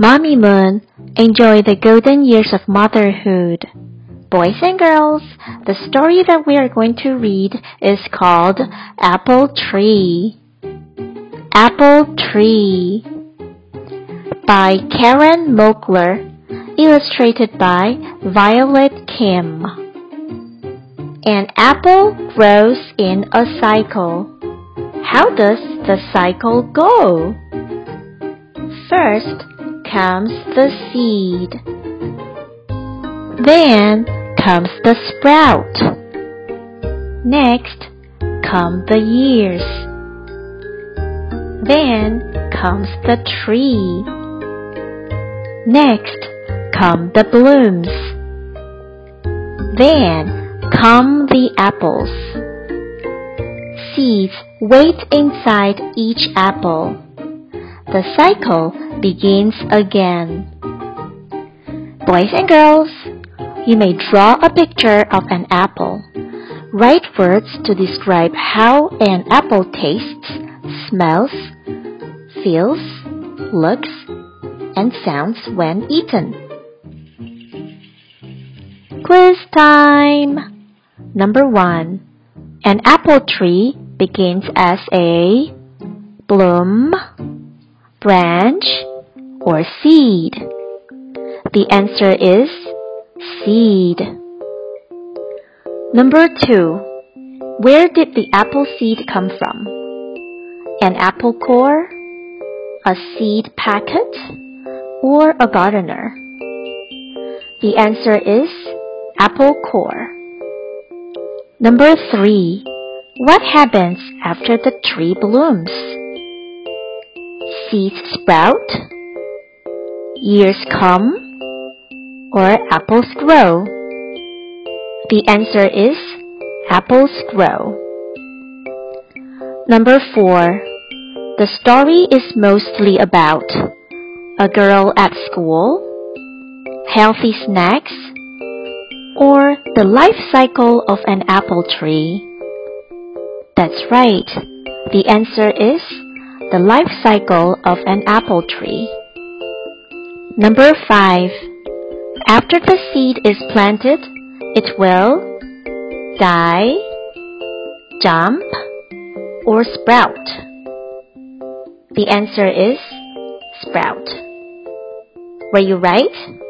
Mamimoon, enjoy the golden years of motherhood. Boys and girls, the story that we are going to read is called Apple Tree. Apple Tree by Karen Mockler, illustrated by Violet Kim. An apple grows in a cycle. How does the cycle go? First comes the seed. Then comes the sprout. Next come the years. Then comes the tree. Next come the blooms. Then come the apples. Seeds wait inside each apple. The cycle begins again. Boys and girls, you may draw a picture of an apple. Write words to describe how an apple tastes, smells, feels, looks, and sounds when eaten. Quiz time! Number one. An apple tree begins as a bloom, branch, or seed. The answer is seed. Number two. Where did the apple seed come from? An apple core, a seed packet, or a gardener? The answer is apple core. Number three. What happens after the tree blooms? Seeds sprout, years come, or apples grow? The answer is apples grow. Number four. The story is mostly about a girl at school, healthy snacks, or the life cycle of an apple tree. That's right. The answer is the life cycle of an apple tree. Number 5. After the seed is planted, it will die, jump, or sprout. The answer is sprout. Were you right?